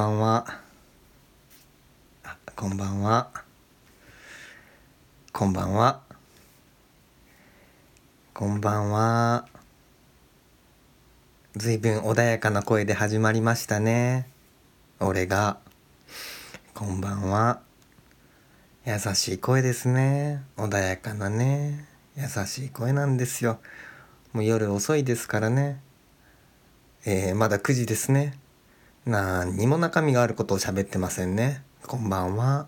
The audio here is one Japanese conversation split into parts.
ばんは。あこんばんは。こんばんは。こんばんは。ずいぶん穏やかな声で始まりましたね。俺が。こんばんは。優しい声ですね。穏やかなね。優しい声なんですよ。もう夜遅いですからね。えー、まだ9時ですね。何にも中身があることを喋ってませんね。こんばんは。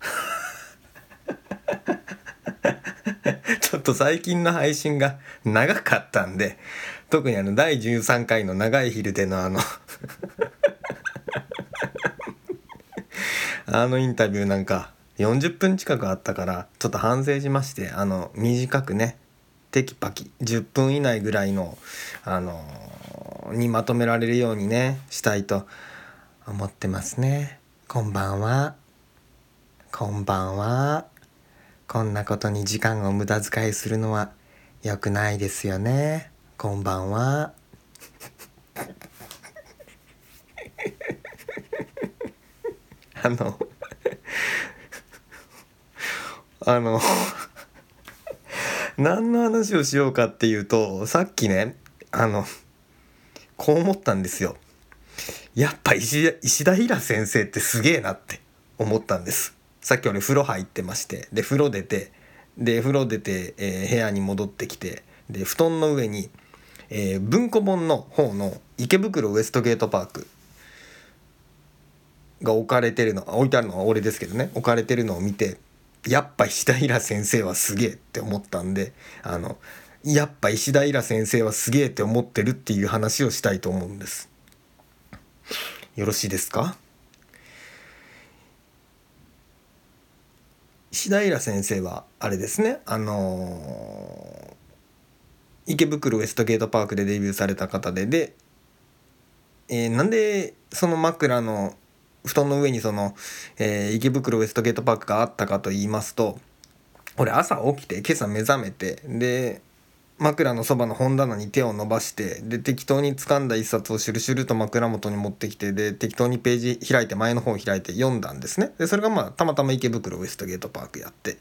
ちょっと最近の配信が長かったんで特にあの第13回の長い昼でのあの あのインタビューなんか40分近くあったからちょっと反省しましてあの短くねテキパキ10分以内ぐらいのあのにまとめられるようにねしたいと思ってますね。こんばんは。こんばんは。こんなことに時間を無駄遣いするのは良くないですよね。こんばんは。あの あの 何の話をしようかっていうとさっきねあのこう思ったんですよ。やっぱ石石田イラ先生ってすげえなって思ったんです。さっき俺風呂入ってましてで風呂出てで風呂出て、えー、部屋に戻ってきてで布団の上に、えー、文庫本の方の池袋ウエストゲートパークが置かれてるの置いてあるのは俺ですけどね。置かれてるのを見てやっぱ石田イラ先生はすげえって思ったんであのやっぱ石田イラ先生はすげえって思ってるっていう話をしたいと思うんです。よろしいですか？石田イラ先生はあれですね。あのー、池袋ウエストゲートパークでデビューされた方でで、えー、なんでその枕の布団の上にその、えー、池袋ウエストゲートパークがあったかと言いますと俺朝起きて今朝目覚めてで枕のそばの本棚に手を伸ばしてで適当に掴んだ一冊をシュルシュルと枕元に持ってきてで適当にページ開いて前の方を開いて読んだんですね。でそれがまあたまたま池袋ウエストゲートパークやって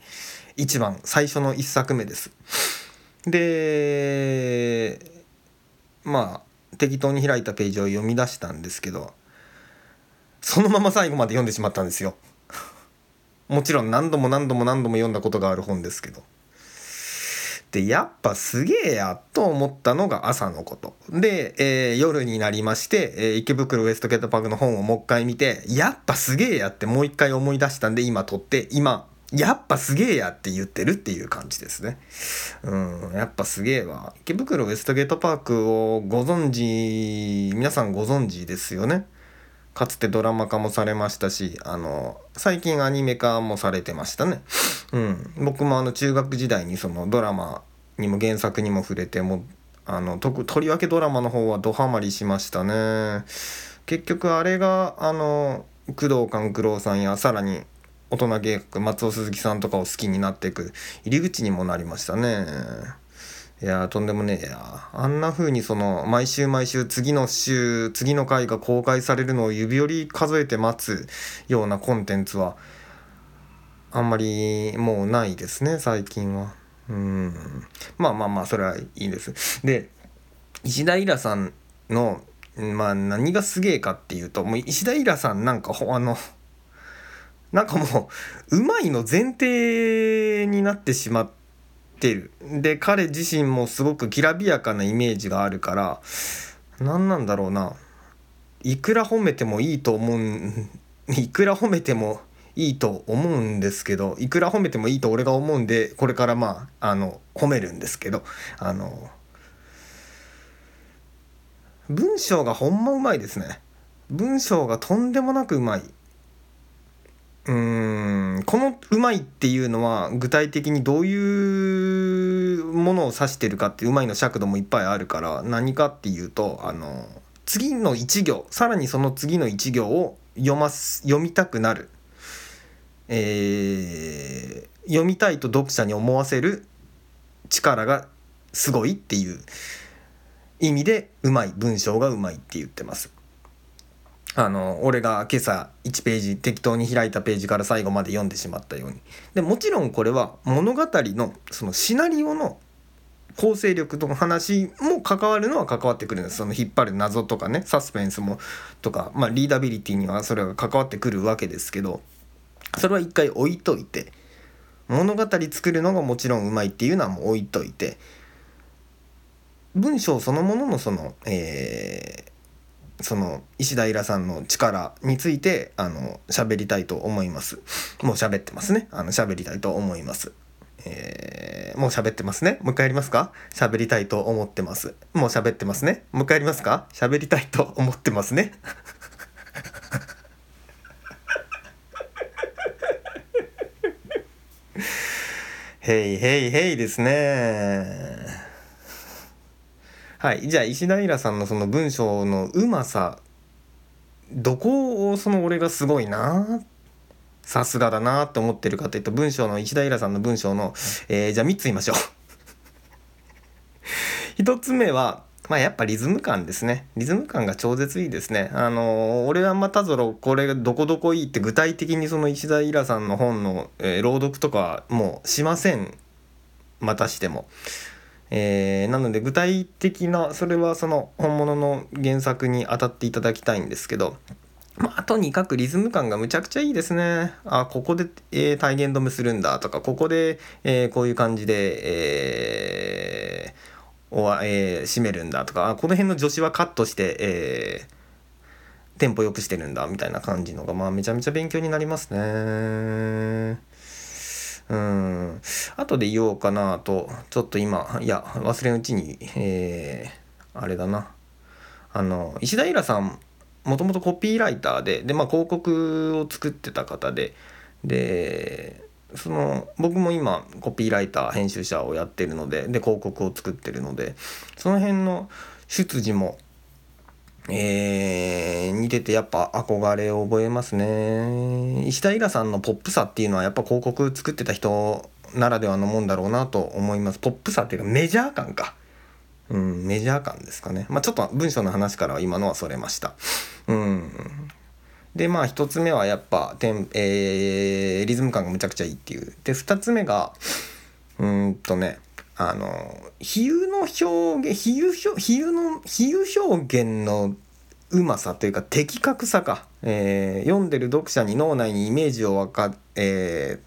一番最初の1作目です。でまあ適当に開いたページを読み出したんですけどそのまま最後まで読んでしまったんですよ。もちろん何度も何度も何度も読んだことがある本ですけど。ってやっぱすげえやと思ったのが朝のこと。で、えー、夜になりまして、えー、池袋ウエストゲートパークの本をもう一回見て、やっぱすげえやってもう一回思い出したんで今撮って、今、やっぱすげえやって言ってるっていう感じですね。うん、やっぱすげえわ。池袋ウエストゲートパークをご存知、皆さんご存知ですよね。かつてドラマ化もされましたし、あの、最近アニメ化もされてましたね。うん。僕もあの中学時代にそのドラマにも原作にも触れても、あの、ととりわけドラマの方はドハマりしましたね。結局あれが、あの、工藤官九郎さんやさらに大人計画松尾鈴木さんとかを好きになっていく入り口にもなりましたね。いやとんでもねえや。あんな風にその毎週毎週次の週次の回が公開されるのを指折り数えて待つようなコンテンツはあんまりもうないですね最近は。うん。まあまあまあそれはいいです。で石田イラさんのまあ何がすげえかっていうともう石田イラさんなんかあのなんかもううまいの前提になってしまってってる。で彼自身もすごくきらびやかなイメージがあるから何なんだろうな。いくら褒めてもいいと思う いくら褒めてもいいと思うんですけどいくら褒めてもいいと俺が思うんでこれからまああの褒めるんですけどあの文章がほんまうまいですね。文章がとんでもなくうまい。うんこのうまいっていうのは具体的にどういうものを指してるかってうまいの尺度もいっぱいあるから何かっていうとあの次の1行さらにその次の1行を読ます読みたくなる、えー、読みたいと読者に思わせる力がすごいっていう意味でうまい文章がうまいって言ってます。あの俺が今朝1ページ適当に開いたページから最後まで読んでしまったように。でもちろんこれは物語のそのシナリオの構成力との話も関わるのは関わってくるんです。その引っ張る謎とかねサスペンスもとか、まあ、リーダビリティにはそれが関わってくるわけですけどそれは一回置いといて物語作るのがもちろんうまいっていうのはもう置いといて文章そのもののその、えー、その石田イラさんの力についてあの喋りたいと思います。もう喋ってますね。あの喋りたいと思います。えー、もう喋ってますね。もう一回やりますか？喋りたいと思ってます。もう喋ってますね。もう一回やりますか？喋りたいと思ってますね。へいへいへいですね。はい。じゃあ、石平さんのその文章のうまさ、どこをその俺がすごいなさすがだなって思ってるかというと、文章の石平さんの文章の、えー、じゃあ3つ言いましょう 1つ目は、まあやっぱリズム感ですね。リズム感が超絶いいですね。あのー、俺はまたぞろこれがどこどこいいって具体的にその石田イラさんの本の、えー、朗読とかもうしません。またしても。えー、なので具体的なそれはその本物の原作に当たっていただきたいんですけど。まあ、とにかくリズム感がむちゃくちゃいいですね。あ、ここで、えー、体言止めするんだとか、ここで、えー、こういう感じで、えーを、えー、締めるんだとかこの辺の助詞はカットして、えー、テンポよくしてるんだみたいな感じのがまあめちゃめちゃ勉強になりますね。うん。後で言おうかなとちょっと今いや忘れんうちに、えー、あれだな。あの石田イラさんもともとコピーライターでで、まあ、広告を作ってた方ででその僕も今コピーライター編集者をやってるのでで広告を作ってるのでその辺の出自も、えー、似ててやっぱ憧れを覚えますね。石田イラさんのポップさっていうのはやっぱ広告作ってた人ならではのもんだろうなと思います。ポップさっていうかメジャー感か。うんメジャー感ですかね。まあちょっと文章の話からは今のはそれました。うん。でまあ1つ目はやっぱテン、えー、リズム感がむちゃくちゃいいっていう。で2つ目がうんとねあの比喩の表現比喩表比喩の比喩表現のうまさというか的確さか、えー、読んでる読者に脳内にイメージをわか、え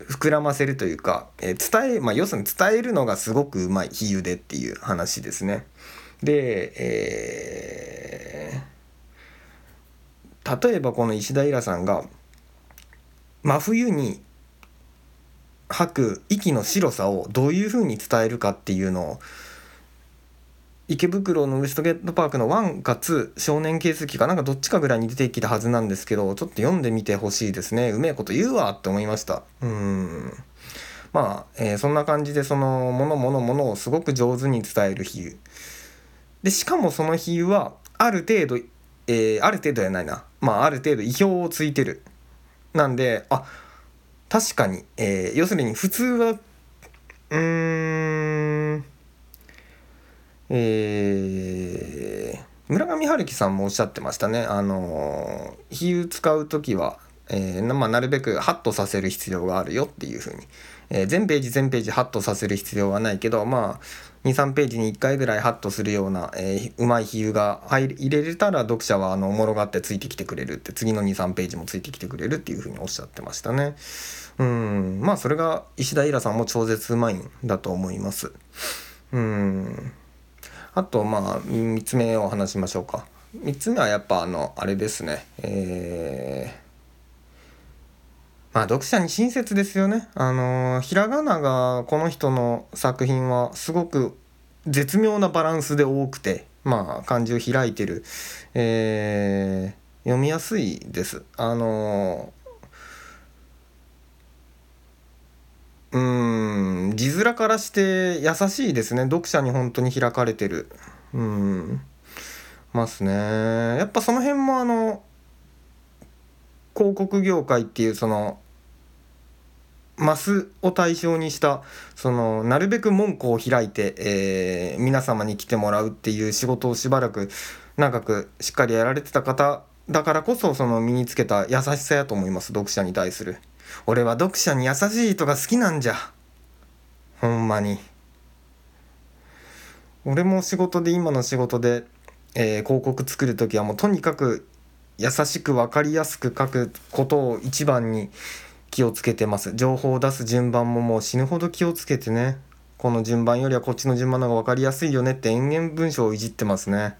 ー、膨らませるというか、えー、伝え、まあ、要するに伝えるのがすごくうまい比喩でっていう話ですね。で、えー例えばこの石田イラさんが真冬に吐く息の白さをどういうふうに伝えるかっていうのを池袋のウエストゲートパークの1か2少年形跡かなんかどっちかぐらいに出てきたはずなんですけどちょっと読んでみてほしいですね。うめえこと言うわって思いましたうんまあ、えー、そんな感じでそのものものものをすごく上手に伝える比喩でしかもその比喩はある程度えー、ある程度やないな。まあある程度意表をついてる。なんであ確かに、えー、要するに普通はうんえー、村上春樹さんもおっしゃってましたね。あの比喩使う時は、えーまあ、なるべくハッとさせる必要があるよっていうふうに、えー、全ページ全ページハッとさせる必要はないけどまあ23ページに1回ぐらいハッとするような、えー、うまい比喩が入れれたら読者はあのおもろがってついてきてくれるって次の23ページもついてきてくれるっていうふうにおっしゃってましたね。うんまあそれが石田イラさんも超絶うまいんだと思います。うんあとまあ3つ目を話しましょうか。3つ目はやっぱあのあれですね。えーまあ読者に親切ですよね。あのー、ひらがながこの人の作品はすごく絶妙なバランスで多くて、まあ漢字を開いてる、えー、読みやすいです。あのー、うん字面からして優しいですね読者に本当に開かれてるうんますねやっぱその辺もあの広告業界っていうそのマスを対象にしたそのなるべく門戸を開いて、えー、皆様に来てもらうっていう仕事をしばらく長くしっかりやられてた方だからこそその身につけた優しさやと思います読者に対する。俺は読者に優しい人が好きなんじゃ。ほんまに。俺も仕事で今の仕事で、えー、広告作る時はもうとにかく優しく分かりやすく書くことを一番に気をつけてます。情報を出す順番ももう死ぬほど気をつけてね。この順番よりはこっちの順番の方が分かりやすいよねって延々文章をいじってますね。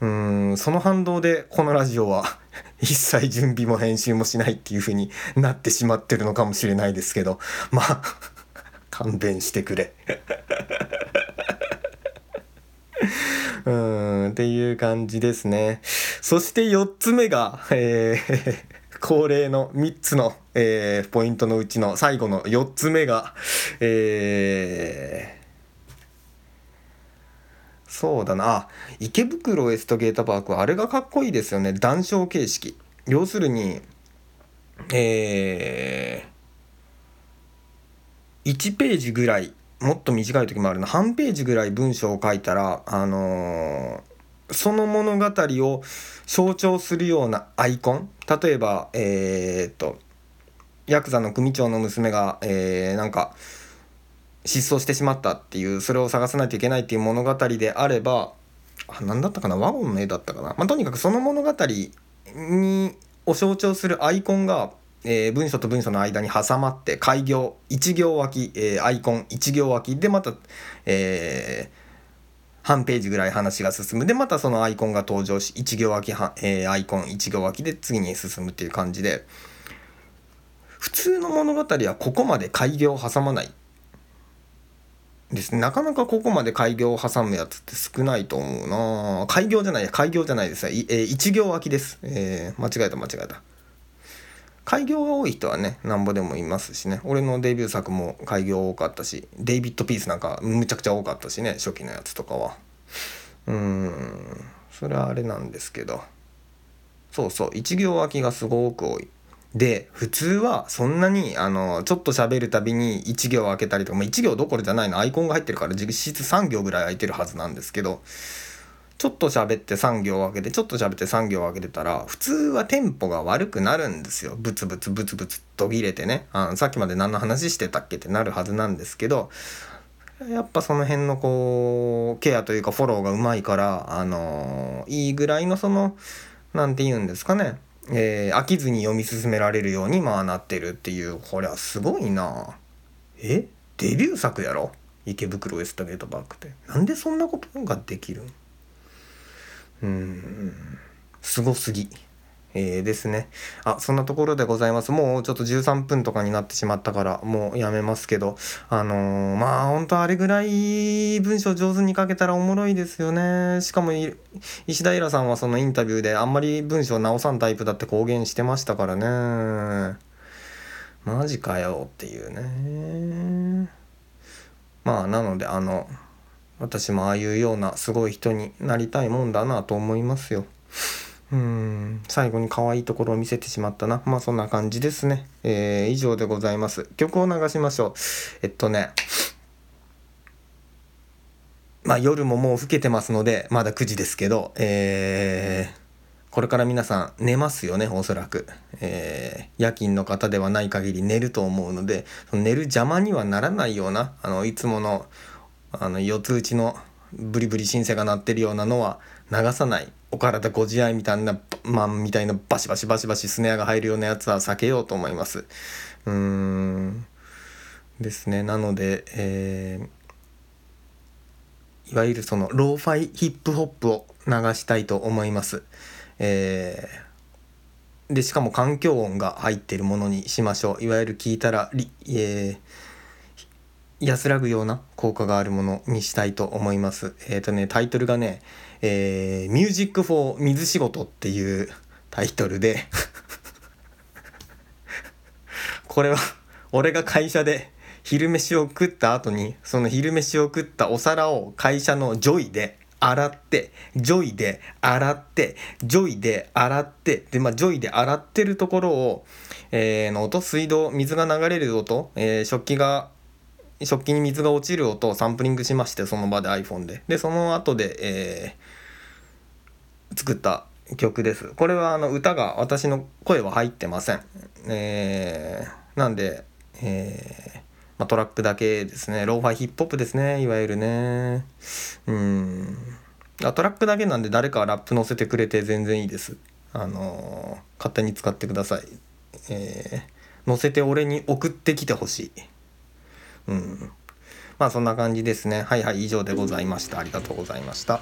うんその反動でこのラジオは 一切準備も編集もしないっていう風になってしまってるのかもしれないですけど。まあ勘弁してくれ。うんっていう感じですね。そして4つ目が、えー 恒例の3つの、えー、ポイントのうちの最後の4つ目が、えー、そうだな。池袋エストゲートパークあれがかっこいいですよね。談笑形式。要するにえー、1ページぐらいもっと短い時もあるな。半ページぐらい文章を書いたらあのー、その物語を象徴するようなアイコン。例えばえー、っとヤクザの組長の娘が、えー、なんか失踪してしまったっていうそれを探さないといけないっていう物語であればあ何だったかな？ワゴンの絵だったかな、まあ、とにかくその物語にを象徴するアイコンが、えー、文章と文章の間に挟まって開業1行脇、えー、アイコン1行脇でまた、えー、半ページぐらい話が進む。でまたそのアイコンが登場し1行脇は、えー、アイコン1行脇で次に進むっていう感じで。普通の物語はここまで開業を挟まないです。ねなかなかここまで開業を挟むやつって少ないと思うな。開業じゃない開業じゃないです。えー、1行脇です、えー、間違えた間違えた。開業が多い人はねなんぼでもいますしね。俺のデビュー作も開業多かったしデイビッド・ピースなんかむちゃくちゃ多かったしね初期のやつとかは。うん。それはあれなんですけど。そうそう。1行空きがすごく多い。で普通はそんなにあのちょっと喋るたびに1行空けたりとか、まあ、1行どころじゃないの。アイコンが入ってるから実質3行ぐらい空いてるはずなんですけど。ちょっと喋って3行分けてちょっと喋って3行分けてたら普通はテンポが悪くなるんですよ。ブツブツブツブツ途切れてね。あのさっきまで何の話してたっけってなるはずなんですけどやっぱその辺のこうケアというかフォローがうまいからあのー、いいぐらいのその何て言うんですかね。えー、飽きずに読み進められるようにまあなってるっていう。これはすごいな。え？デビュー作やろ？池袋ウエストゲートパークって。なんでそんなことができるん？うん。すごすぎ。えー、ですね。あ、そん。なところでございます。もうちょっと13分とかになってしまったから、もうやめますけど、あのー、まあ本当あれぐらい文章上手に書けたらおもろいですよね。しかも石田イラさん。はそのインタビューであん。まり文章直さん。タイプだって公言してましたからね。マジかよっていうね。まあなのであの、私もああいうようなすごい人になりたいもんだなと思いますよ。うん最後に可愛いところを見せてしまったな。まあそんな感じですね。えー、以上でございます。曲を流しましょう。えっとね、まあ夜ももう更けてますので、まだ9時ですけど、えー、これから皆さん寝ますよね、おそらく。えー、夜勤の方ではない限り寝ると思うので、その寝る邪魔にはならないような、あの、いつものあの四つ打ちのブリブリシンセが鳴ってるようなのは流さないお体ご自愛みたいなまんみたいなバシバシバシバシスネアが入るようなやつは避けようと思います。うーん。ですね。なので、えー、いわゆるそのローファイヒップホップを流したいと思います。えー、でしかも環境音が入ってるものにしましょう。いわゆる聞いたら、えー安らぐような効果があるものにしたいと思います。えっ、ー、とね、タイトルがね、えー、 Music for 水仕事っていうタイトルで これは俺が会社で昼飯を食った後にその昼飯を食ったお皿を会社のジョイで洗ってジョイで洗ってジョイで洗ってでまあジョイで洗ってるところを、えー、の音水道水が流れる音、えー、食器が食器に水が落ちる音をサンプリングしましてその場で iPhone で。でその後で、え作った曲です。これはあの歌が私の声は入ってません。えー、なんでえーまあ、トラックだけですね。ローファイヒップホップですね。いわゆるね。うん。トラックだけなんで誰かラップ載せてくれて全然いいです。あのー、勝手に使ってください。えー、載せて俺に送ってきてほしい。うん。まあそんな感じですね。はいはい以上でございました。ありがとうございました。